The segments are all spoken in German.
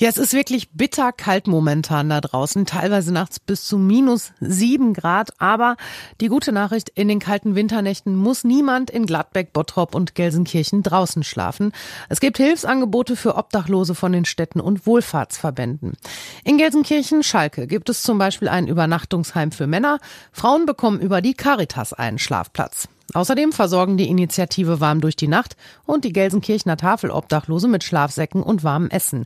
Ja, es ist wirklich bitter kalt momentan da draußen, teilweise nachts bis zu minus sieben Grad. Aber die gute Nachricht, in den kalten Winternächten muss niemand in Gladbeck, Bottrop und Gelsenkirchen draußen schlafen. Es gibt Hilfsangebote für Obdachlose von den Städten und Wohlfahrtsverbänden. In Gelsenkirchen, Schalke, gibt es zum Beispiel ein Übernachtungsheim für Männer. Frauen bekommen über die Caritas einen Schlafplatz. Außerdem versorgen die Initiative Warm durch die Nacht und die Gelsenkirchener Tafelobdachlose mit Schlafsäcken und warmem Essen.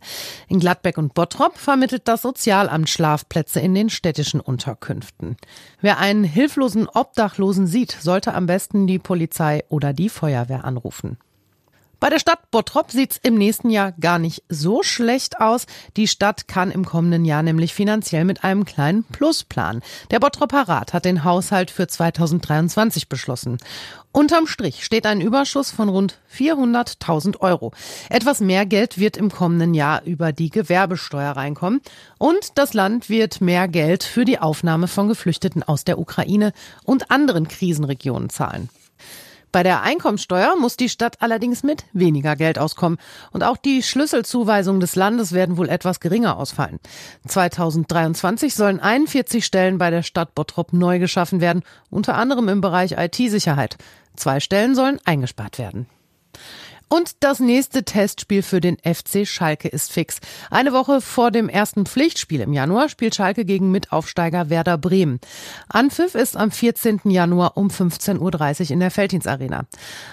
In Gladbeck und Bottrop vermittelt das Sozialamt Schlafplätze in den städtischen Unterkünften. Wer einen hilflosen Obdachlosen sieht, sollte am besten die Polizei oder die Feuerwehr anrufen. Bei der Stadt Bottrop sieht's im nächsten Jahr gar nicht so schlecht aus. Die Stadt kann im kommenden Jahr nämlich finanziell mit einem kleinen Plus planen. Der Bottroper Rat hat den Haushalt für 2023 beschlossen. Unterm Strich steht ein Überschuss von rund 400.000 Euro. Etwas mehr Geld wird im kommenden Jahr über die Gewerbesteuer reinkommen. Und das Land wird mehr Geld für die Aufnahme von Geflüchteten aus der Ukraine und anderen Krisenregionen zahlen. Bei der Einkommensteuer muss die Stadt allerdings mit weniger Geld auskommen. Und auch die Schlüsselzuweisungen des Landes werden wohl etwas geringer ausfallen. 2023 sollen 41 Stellen bei der Stadt Bottrop neu geschaffen werden, unter anderem im Bereich IT-Sicherheit. Zwei Stellen sollen eingespart werden. Und das nächste Testspiel für den FC Schalke ist fix. Eine Woche vor dem ersten Pflichtspiel im Januar spielt Schalke gegen Mitaufsteiger Werder Bremen. Anpfiff ist am 14. Januar um 15.30 Uhr in der Feldins Arena.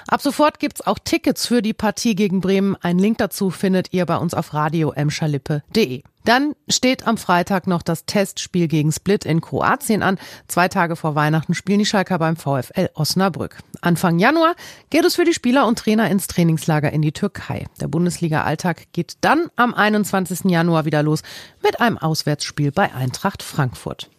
Ab sofort gibt's auch Tickets für die Partie gegen Bremen. Ein Link dazu findet ihr bei uns auf radioemschalippe.de. Dann steht am Freitag noch das Testspiel gegen Split in Kroatien an. Zwei Tage vor Weihnachten spielen die Schalker beim VfL Osnabrück. Anfang Januar geht es für die Spieler und Trainer ins Trainingslager in die Türkei. Der Bundesliga-Alltag geht dann am 21. Januar wieder los mit einem Auswärtsspiel bei Eintracht Frankfurt.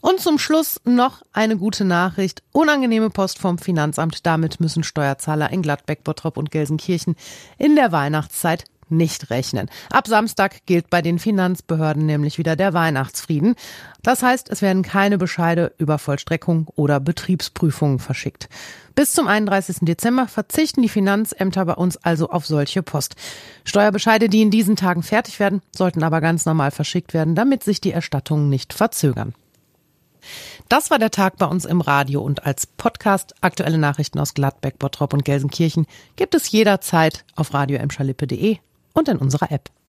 Und zum Schluss noch eine gute Nachricht. Unangenehme Post vom Finanzamt. Damit müssen Steuerzahler in Gladbeck, Bottrop und Gelsenkirchen in der Weihnachtszeit nicht rechnen. Ab Samstag gilt bei den Finanzbehörden nämlich wieder der Weihnachtsfrieden. Das heißt, es werden keine Bescheide über Vollstreckung oder Betriebsprüfungen verschickt. Bis zum 31. Dezember verzichten die Finanzämter bei uns also auf solche Post. Steuerbescheide, die in diesen Tagen fertig werden, sollten aber ganz normal verschickt werden, damit sich die Erstattungen nicht verzögern. Das war der Tag bei uns im Radio und als Podcast aktuelle Nachrichten aus Gladbeck, Bottrop und Gelsenkirchen gibt es jederzeit auf radioemschalippe.de und in unserer App.